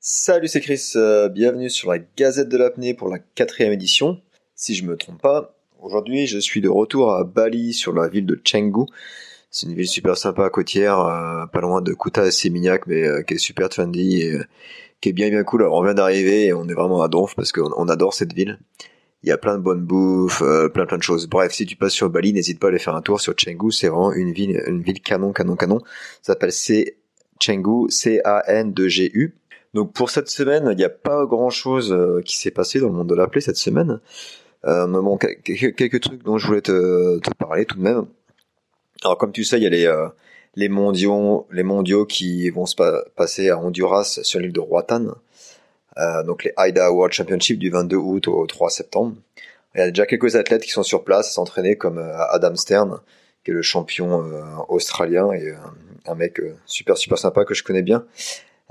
Salut, c'est Chris, euh, bienvenue sur la Gazette de l'apnée pour la quatrième édition. Si je me trompe pas, aujourd'hui je suis de retour à Bali sur la ville de Canggu. C'est une ville super sympa côtière, euh, pas loin de Kuta et Seminyak, mais euh, qui est super trendy et qui est bien bien cool. Alors on vient d'arriver et on est vraiment à donf parce qu'on on adore cette ville. Il y a plein de bonnes bouffes, plein plein de choses. Bref, si tu passes sur Bali, n'hésite pas à aller faire un tour sur Canggu. C'est vraiment une ville, une ville canon, canon, canon. Ça s'appelle C Canggu, C-A-N-2-G-U. Donc pour cette semaine, il n'y a pas grand-chose euh, qui s'est passé dans le monde de la cette semaine. Euh, bon, quelques, trucs dont je voulais te, parler tout de même. Alors comme tu sais, il y a les, euh, les mondiaux, les mondiaux qui vont se passer à Honduras sur l'île de Roatan. Euh, donc les AIDA World Championship du 22 août au 3 septembre. Il y a déjà quelques athlètes qui sont sur place s'entraîner comme euh, Adam Stern, qui est le champion australien et un mec super super sympa que je connais bien.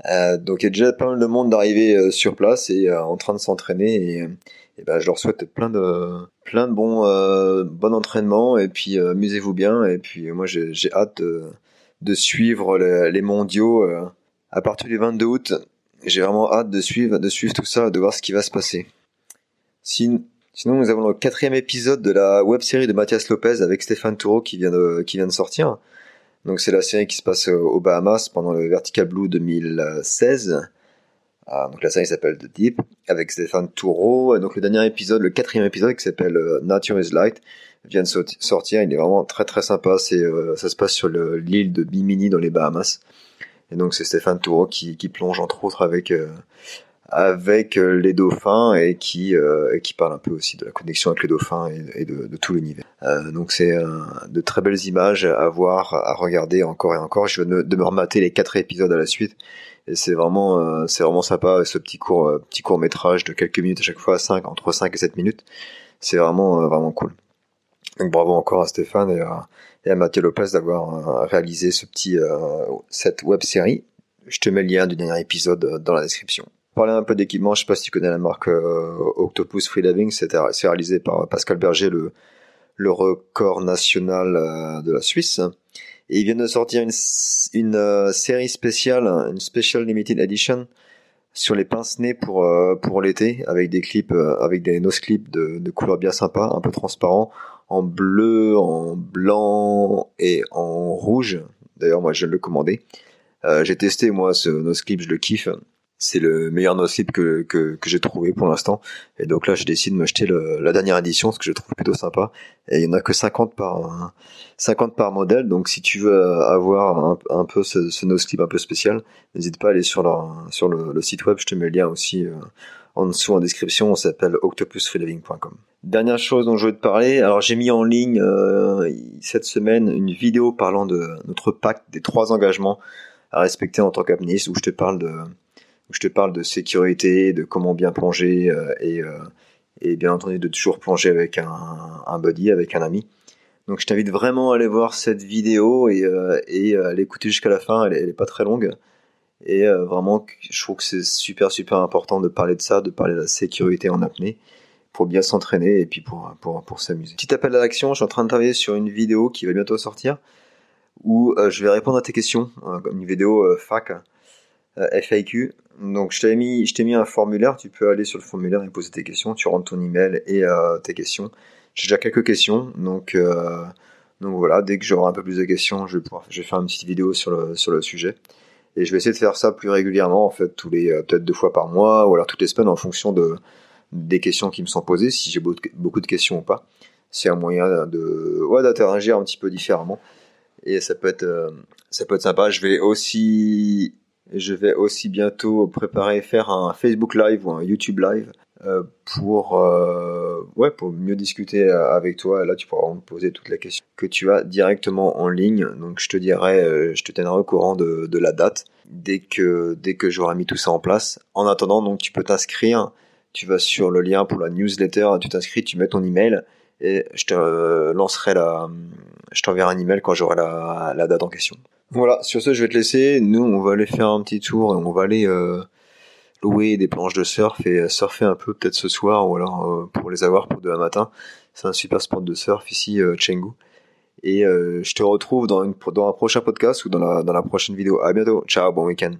Euh, donc il y a déjà pas mal de monde d'arriver euh, sur place et euh, en train de s'entraîner et, et ben, je leur souhaite plein de plein de bons bon entraînement et puis amusez-vous bien et puis moi j'ai hâte de, de suivre les, les mondiaux à partir du 22 août. J'ai vraiment hâte de suivre de suivre tout ça, de voir ce qui va se passer. Sinon nous avons le quatrième épisode de la web série de Mathias Lopez avec Stéphane Toureau qui vient de qui vient de sortir. Donc c'est la série qui se passe aux Bahamas pendant le Vertical Blue 2016. Ah, donc la série s'appelle The Deep avec Stéphane Toureau. Et donc le dernier épisode, le quatrième épisode qui s'appelle euh, Nature is Light vient de sortir. Il est vraiment très très sympa. Euh, ça se passe sur l'île de Bimini dans les Bahamas. Et donc c'est Stéphane Toureau qui, plonge entre autres avec euh, avec euh, les dauphins et qui euh, qui parle un peu aussi de la connexion avec les dauphins et, de, de, tout l'univers. Euh, donc c'est de très belles images à voir, à regarder encore et encore. Je vais de me remater les quatre épisodes à la suite et c'est vraiment c'est vraiment sympa ce petit court petit court métrage de quelques minutes à chaque fois, 5 entre 5 et 7 minutes. C'est vraiment vraiment cool. Donc bravo encore à Stéphane et à, et à Mathieu Lopez d'avoir réalisé ce petit cette web série. Je te mets le lien du dernier épisode dans la description parler un peu d'équipement, je sais pas si tu connais la marque euh, Octopus Free Living, c'est réalisé par Pascal Berger, le, record national euh, de la Suisse. Et ils viennent de sortir une, euh, série spéciale, une Special Limited Edition sur les pince-nez pour pour l'été, avec des clips, avec des nose clips de, de couleurs bien sympas, un peu transparents, en bleu, en blanc et en rouge. D'ailleurs, moi, je le commandé. J'ai testé moi ce nose clip, je le kiffe c'est le meilleur nocip que, que, que j'ai trouvé pour l'instant. Et donc là, je décide de m'acheter la dernière édition, ce que je trouve plutôt sympa. Et il y en a que 50 par 50 par modèle. Donc si tu veux avoir un, peu ce, ce nocip un peu spécial, n'hésite pas à aller sur leur, sur le, site web. Je te mets le lien aussi euh, en dessous en description. On s'appelle octopusfreeliving.com. Dernière chose dont je veux te parler. Alors j'ai mis en ligne euh, cette semaine une vidéo parlant de notre pacte des trois engagements à respecter en tant qu'apnéiste où je te parle de où je te parle de sécurité, de comment bien plonger euh, et, euh, et bien entendu de toujours plonger avec un, buddy, avec un ami. Donc je t'invite vraiment à aller voir cette vidéo et, euh, à l'écouter jusqu'à la fin, elle est, elle est, pas très longue. Et vraiment, je trouve que c'est super super important de parler de ça, de parler de la sécurité en apnée pour bien s'entraîner et puis pour, pour, pour s'amuser. Petit appel à l'action, je suis en train de travailler sur une vidéo qui va bientôt sortir où je vais répondre à tes questions, une vidéo fac FAQ. Donc je t'ai mis, je t'ai mis un formulaire. Tu peux aller sur le formulaire et poser tes questions. Tu rentres ton email et euh, tes questions. J'ai déjà quelques questions, donc euh, donc voilà. Dès que j'aurai un peu plus de questions, je vais pouvoir, je vais faire une petite vidéo sur le sur le sujet. Et je vais essayer de faire ça plus régulièrement, en fait, tous les peut-être deux fois par mois ou alors toutes les semaines en fonction de des questions qui me sont posées, si j'ai beaucoup de questions ou pas. C'est un moyen de ouais d'interagir un petit peu différemment et ça peut être ça peut être sympa. Je vais aussi je vais aussi bientôt préparer faire un Facebook Live ou un YouTube Live euh, pour euh, ouais pour mieux discuter euh, avec toi. Là, tu pourras me poser toutes les questions que tu as directement en ligne. Donc, je te dirai, je te tiendrai au courant de, de la date dès que dès que j'aurai mis tout ça en place. En attendant, donc tu peux t'inscrire. Tu vas sur le lien pour la newsletter, tu t'inscris, tu mets ton email et je te lancerai la, je t'enverrai un email quand j'aurai la, la date en question. Voilà, sur ce, je vais te laisser. Nous, on va aller faire un petit tour et on va aller euh, louer des planches de surf et euh, surfer un peu peut-être ce soir ou alors euh, pour les avoir pour demain matin. C'est un super sport de surf ici, euh, Chengdu. Et je te retrouve dans, un prochain podcast ou dans la, dans la prochaine vidéo. À bientôt. Ciao, bon week-end.